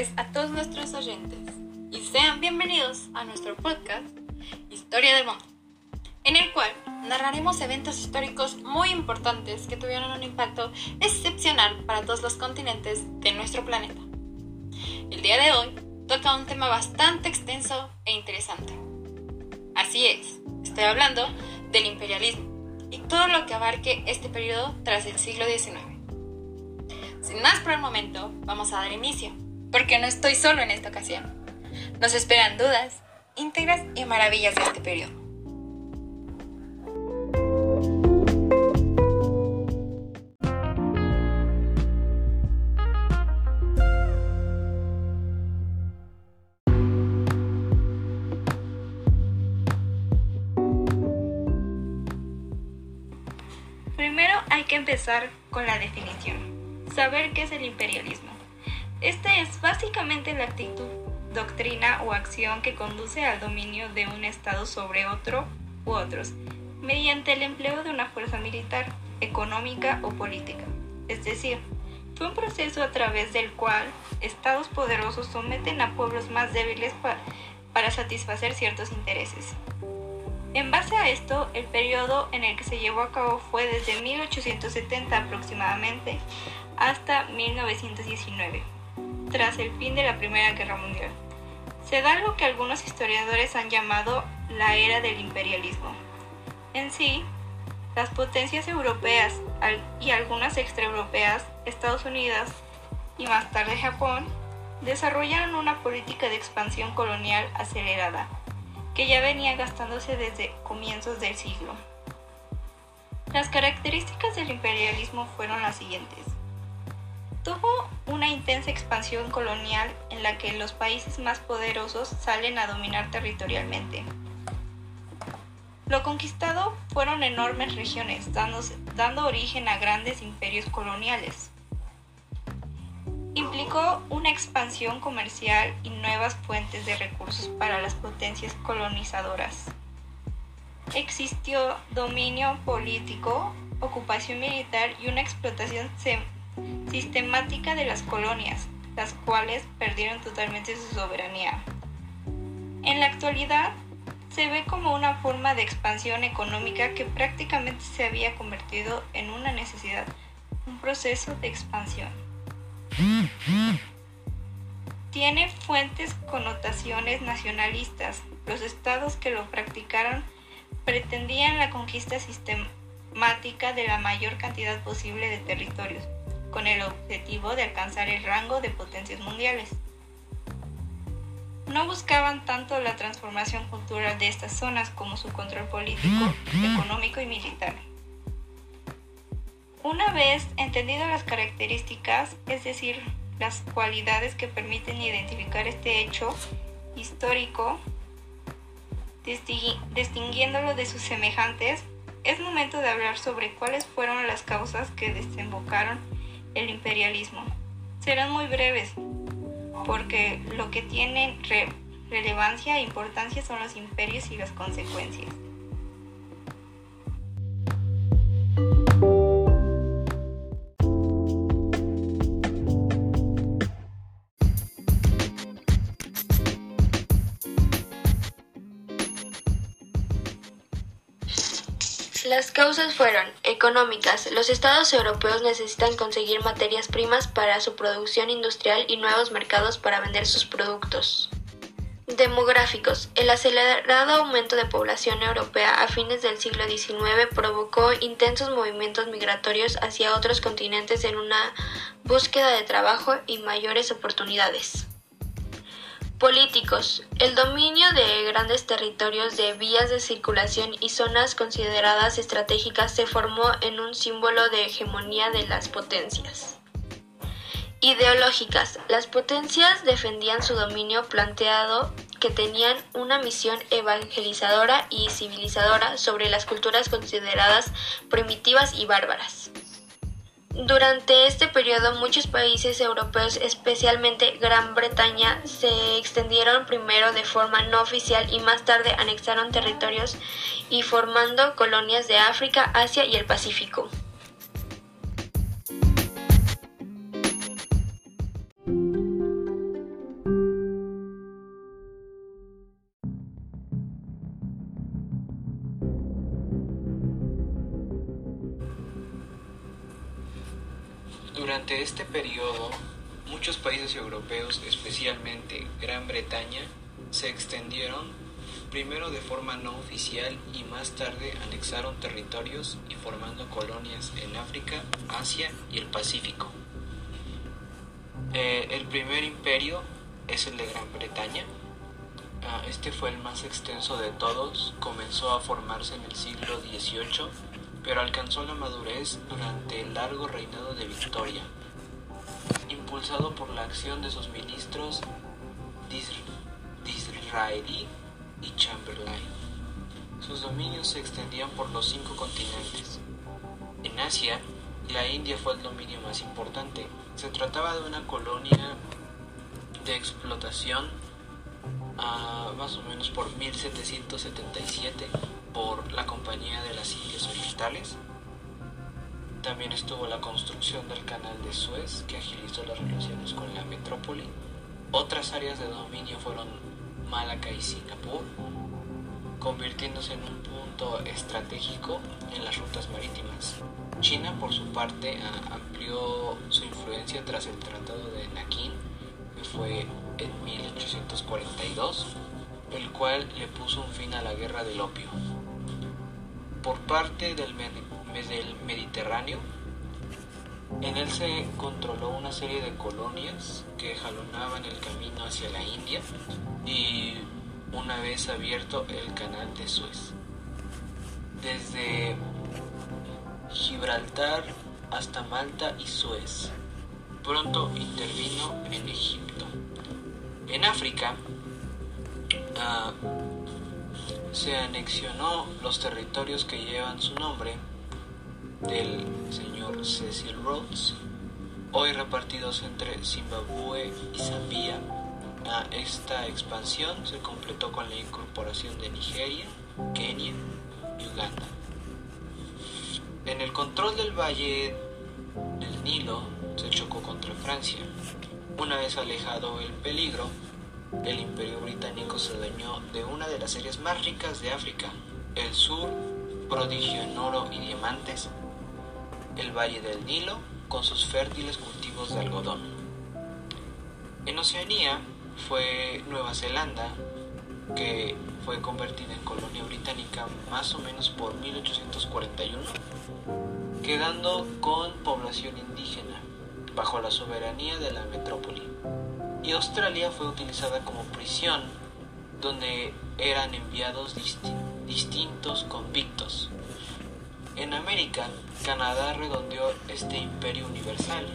tardes a todos nuestros oyentes y sean bienvenidos a nuestro podcast Historia del Mundo, en el cual narraremos eventos históricos muy importantes que tuvieron un impacto excepcional para todos los continentes de nuestro planeta. El día de hoy toca un tema bastante extenso e interesante. Así es, estoy hablando del imperialismo y todo lo que abarque este periodo tras el siglo XIX. Sin más por el momento, vamos a dar inicio, porque no estoy solo en esta ocasión. Nos esperan dudas, íntegras y maravillas de este periodo. Primero hay que empezar con la definición. Saber qué es el imperialismo. Este es básicamente la actitud, doctrina o acción que conduce al dominio de un Estado sobre otro u otros, mediante el empleo de una fuerza militar, económica o política. Es decir, fue un proceso a través del cual estados poderosos someten a pueblos más débiles para satisfacer ciertos intereses. En base a esto, el periodo en el que se llevó a cabo fue desde 1870 aproximadamente hasta 1919, tras el fin de la Primera Guerra Mundial. Se da lo que algunos historiadores han llamado la era del imperialismo. En sí, las potencias europeas y algunas extraeuropeas, Estados Unidos y más tarde Japón, desarrollaron una política de expansión colonial acelerada que ya venía gastándose desde comienzos del siglo. Las características del imperialismo fueron las siguientes. Tuvo una intensa expansión colonial en la que los países más poderosos salen a dominar territorialmente. Lo conquistado fueron enormes regiones, dando origen a grandes imperios coloniales implicó una expansión comercial y nuevas fuentes de recursos para las potencias colonizadoras. Existió dominio político, ocupación militar y una explotación sistemática de las colonias, las cuales perdieron totalmente su soberanía. En la actualidad, se ve como una forma de expansión económica que prácticamente se había convertido en una necesidad, un proceso de expansión. Tiene fuentes connotaciones nacionalistas. Los estados que lo practicaron pretendían la conquista sistemática de la mayor cantidad posible de territorios, con el objetivo de alcanzar el rango de potencias mundiales. No buscaban tanto la transformación cultural de estas zonas como su control político, económico y militar. Una vez entendido las características, es decir, las cualidades que permiten identificar este hecho histórico, distinguiéndolo de sus semejantes, es momento de hablar sobre cuáles fueron las causas que desembocaron el imperialismo. Serán muy breves, porque lo que tienen relevancia e importancia son los imperios y las consecuencias. Causas fueron económicas. Los estados europeos necesitan conseguir materias primas para su producción industrial y nuevos mercados para vender sus productos. Demográficos. El acelerado aumento de población europea a fines del siglo XIX provocó intensos movimientos migratorios hacia otros continentes en una búsqueda de trabajo y mayores oportunidades. Políticos. El dominio de grandes territorios de vías de circulación y zonas consideradas estratégicas se formó en un símbolo de hegemonía de las potencias. Ideológicas. Las potencias defendían su dominio planteado que tenían una misión evangelizadora y civilizadora sobre las culturas consideradas primitivas y bárbaras. Durante este periodo muchos países europeos, especialmente Gran Bretaña, se extendieron primero de forma no oficial y más tarde anexaron territorios y formando colonias de África, Asia y el Pacífico. Durante este periodo, muchos países europeos, especialmente Gran Bretaña, se extendieron primero de forma no oficial y más tarde anexaron territorios y formando colonias en África, Asia y el Pacífico. Eh, el primer imperio es el de Gran Bretaña. Ah, este fue el más extenso de todos, comenzó a formarse en el siglo XVIII, pero alcanzó la madurez durante el largo reinado de Victoria, impulsado por la acción de sus ministros Disraeli y Chamberlain. Sus dominios se extendían por los cinco continentes. En Asia, la India fue el dominio más importante. Se trataba de una colonia de explotación ah, más o menos por 1777 por la Compañía de las Indias Orientales. También estuvo la construcción del canal de Suez que agilizó las relaciones con la metrópoli. Otras áreas de dominio fueron Malaca y Singapur, convirtiéndose en un punto estratégico en las rutas marítimas. China, por su parte, amplió su influencia tras el Tratado de Nankín, que fue en 1842, el cual le puso un fin a la guerra del opio. Por parte del, del Mediterráneo, en él se controló una serie de colonias que jalonaban el camino hacia la India y una vez abierto el canal de Suez. Desde Gibraltar hasta Malta y Suez. Pronto intervino en Egipto. En África ah, se anexionó los territorios que llevan su nombre del señor Cecil Rhodes, hoy repartidos entre Zimbabue y Zambia. esta expansión se completó con la incorporación de Nigeria, Kenia y Uganda. En el control del valle del Nilo se chocó contra Francia. Una vez alejado el peligro, el imperio británico se dañó de una de las áreas más ricas de África, el sur prodigio en oro y diamantes, el valle del Nilo con sus fértiles cultivos de algodón. En Oceanía fue Nueva Zelanda, que fue convertida en colonia británica más o menos por 1841, quedando con población indígena bajo la soberanía de la metrópoli. Y Australia fue utilizada como prisión, donde eran enviados distintos convictos en América, Canadá redondeó este imperio universal,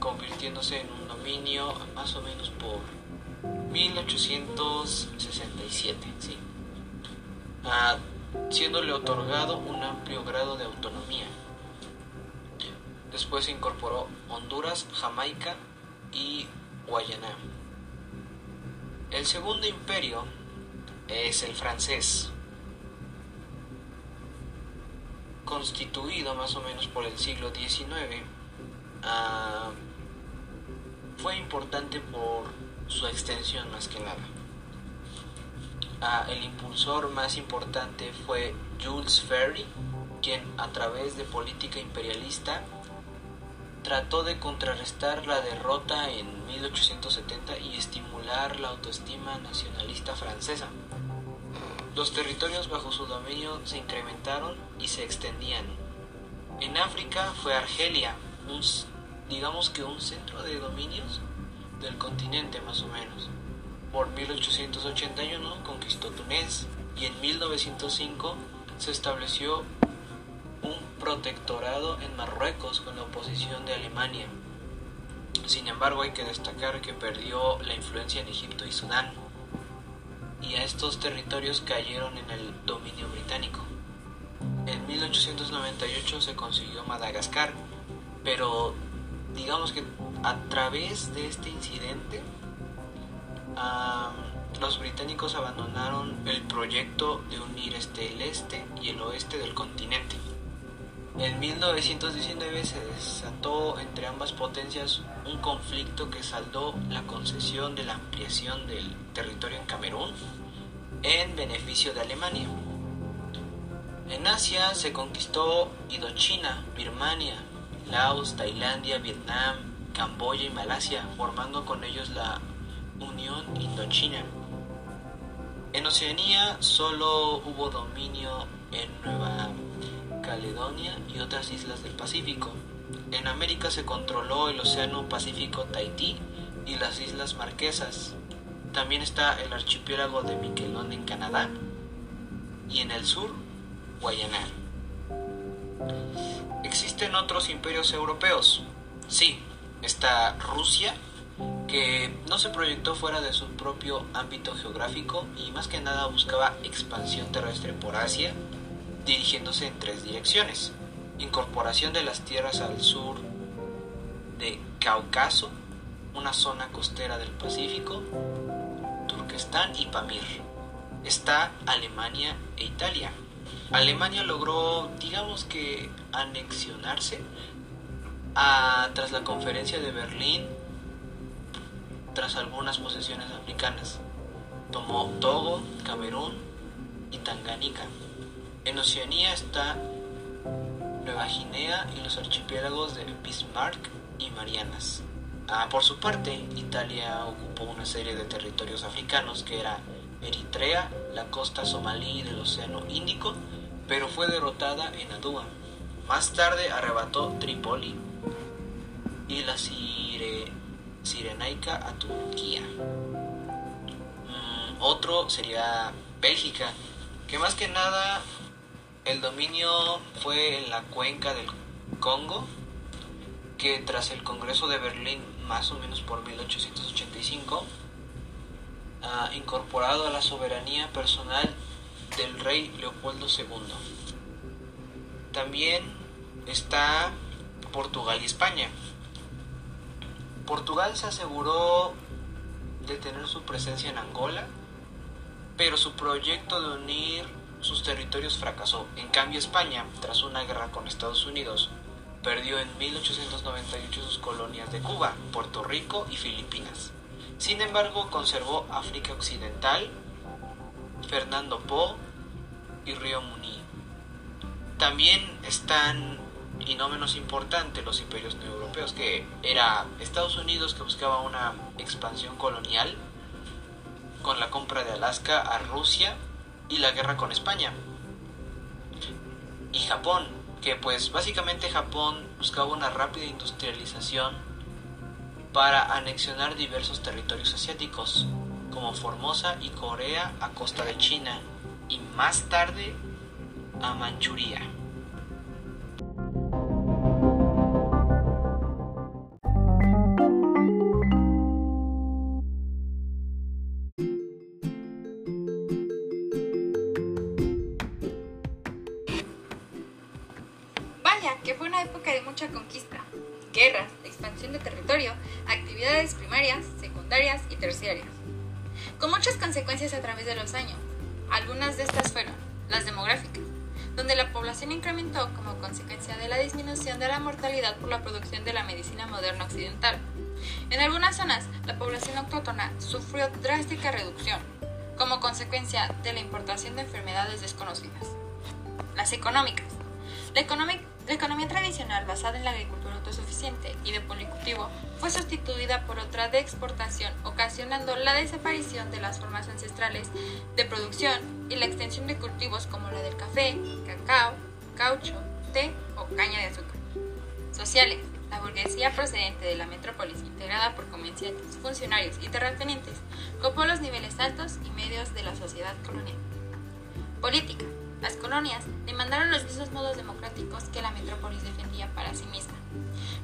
convirtiéndose en un dominio más o menos por 1867, ¿sí? Ah, siéndole otorgado un amplio grado de autonomía. Después se incorporó Honduras, Jamaica y Guayana. El segundo imperio es el francés, constituido más o menos por el siglo XIX, ah, fue importante por su extensión más que nada. Ah, el impulsor más importante fue Jules Ferry, quien a través de política imperialista trató de contrarrestar la derrota en 1870 y estimular la autoestima nacionalista francesa. Los territorios bajo su dominio se incrementaron y se extendían. En África fue Argelia, un, digamos que un centro de dominios del continente más o menos. Por 1881 conquistó Túnez y en 1905 se estableció un protectorado en Marruecos con la oposición de Alemania. Sin embargo, hay que destacar que perdió la influencia en Egipto y Sudán y a estos territorios cayeron en el dominio británico. En 1898 se consiguió Madagascar, pero digamos que a través de este incidente los británicos abandonaron el proyecto de unir este, el este y el oeste del continente. En 1919 se desató entre ambas potencias un conflicto que saldó la concesión de la ampliación del territorio en Camerún en beneficio de Alemania. En Asia se conquistó Indochina, Birmania, Laos, Tailandia, Vietnam, Camboya y Malasia, formando con ellos la Unión Indochina. En Oceanía solo hubo dominio en Nueva Caledonia y otras islas del Pacífico. En América se controló el Océano Pacífico Tahití y las Islas Marquesas. También está el archipiélago de Miquelon en Canadá y en el sur, Guayana. ¿Existen otros imperios europeos? Sí, está Rusia, que no se proyectó fuera de su propio ámbito geográfico y más que nada buscaba expansión terrestre por Asia, dirigiéndose en tres direcciones. Incorporación de las tierras al sur de Cáucaso, una zona costera del Pacífico, Turquestán y Pamir. Está Alemania e Italia. Alemania logró, digamos que, anexionarse a, tras la conferencia de Berlín, tras algunas posesiones africanas. Tomó Togo, Camerún y Tanganica. En Oceanía está Nueva Guinea y los archipiélagos de Bismarck y Marianas. Ah, por su parte, Italia ocupó una serie de territorios africanos que era Eritrea, la costa somalí del Océano Índico, pero fue derrotada en Adúa. Más tarde arrebató Trípoli y la Sire, Sirenaica a Turquía. Mm, otro sería Bélgica, que más que nada el dominio fue en la cuenca del Congo, que tras el Congreso de Berlín más o menos por 1885, ha incorporado a la soberanía personal del rey Leopoldo II. También está Portugal y España. Portugal se aseguró de tener su presencia en Angola, pero su proyecto de unir sus territorios fracasó. En cambio, España, tras una guerra con Estados Unidos, perdió en 1898 sus colonias de Cuba, Puerto Rico y Filipinas. Sin embargo, conservó África Occidental, Fernando Po y Río Muni. También están, y no menos importante, los imperios europeos, que era Estados Unidos que buscaba una expansión colonial con la compra de Alaska a Rusia y la guerra con España. Y Japón, que pues básicamente Japón buscaba una rápida industrialización para anexionar diversos territorios asiáticos, como Formosa y Corea a costa de China, y más tarde a Manchuria. Través de los años. Algunas de estas fueron las demográficas, donde la población incrementó como consecuencia de la disminución de la mortalidad por la producción de la medicina moderna occidental. En algunas zonas, la población autóctona sufrió drástica reducción, como consecuencia de la importación de enfermedades desconocidas. Las económicas. La, la economía tradicional basada en la agricultura autosuficiente y de policultivo fue sustituida por otra de exportación, ocasionando la desaparición de las formas ancestrales de producción y la extensión de cultivos como la del café, cacao, caucho, té o caña de azúcar. Sociales. La burguesía procedente de la metrópolis, integrada por comerciantes, funcionarios y terratenientes, copó los niveles altos y medios de la sociedad colonial. Política las colonias demandaron los mismos modos democráticos que la metrópolis defendía para sí misma,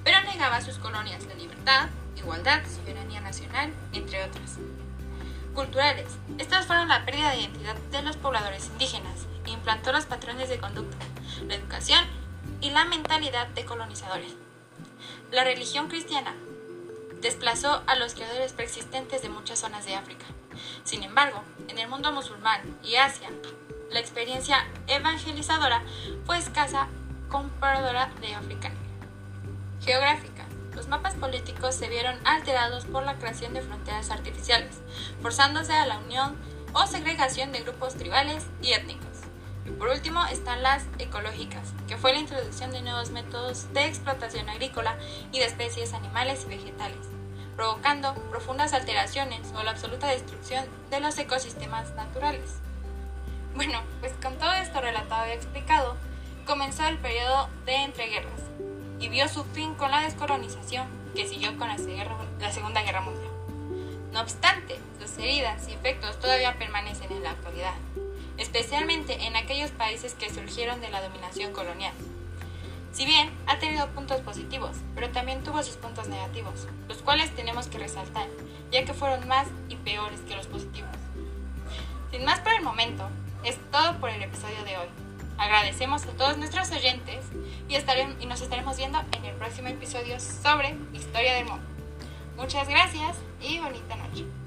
pero negaba a sus colonias la libertad, igualdad, soberanía nacional, entre otras. Culturales. Estas fueron la pérdida de identidad de los pobladores indígenas e implantó los patrones de conducta, la educación y la mentalidad de colonizadores. La religión cristiana desplazó a los creadores preexistentes de muchas zonas de África. Sin embargo, en el mundo musulmán y Asia, la experiencia evangelizadora fue escasa comparadora de africana. Geográfica. Los mapas políticos se vieron alterados por la creación de fronteras artificiales, forzándose a la unión o segregación de grupos tribales y étnicos. Y por último están las ecológicas, que fue la introducción de nuevos métodos de explotación agrícola y de especies animales y vegetales, provocando profundas alteraciones o la absoluta destrucción de los ecosistemas naturales. Bueno, pues con todo esto relatado y explicado, comenzó el periodo de entreguerras y vio su fin con la descolonización que siguió con la, Segunda Guerra Mundial. No obstante, sus heridas y efectos todavía permanecen en la actualidad, especialmente en aquellos países que surgieron de la dominación colonial. Si bien ha tenido puntos positivos, pero también tuvo sus puntos negativos, los cuales tenemos que resaltar, ya que fueron más y peores que los positivos. Sin más por el momento, es todo por el episodio de hoy. Agradecemos a todos nuestros oyentes y, y nos estaremos viendo en el próximo episodio sobre Historia del Mundo. Muchas gracias y bonita noche.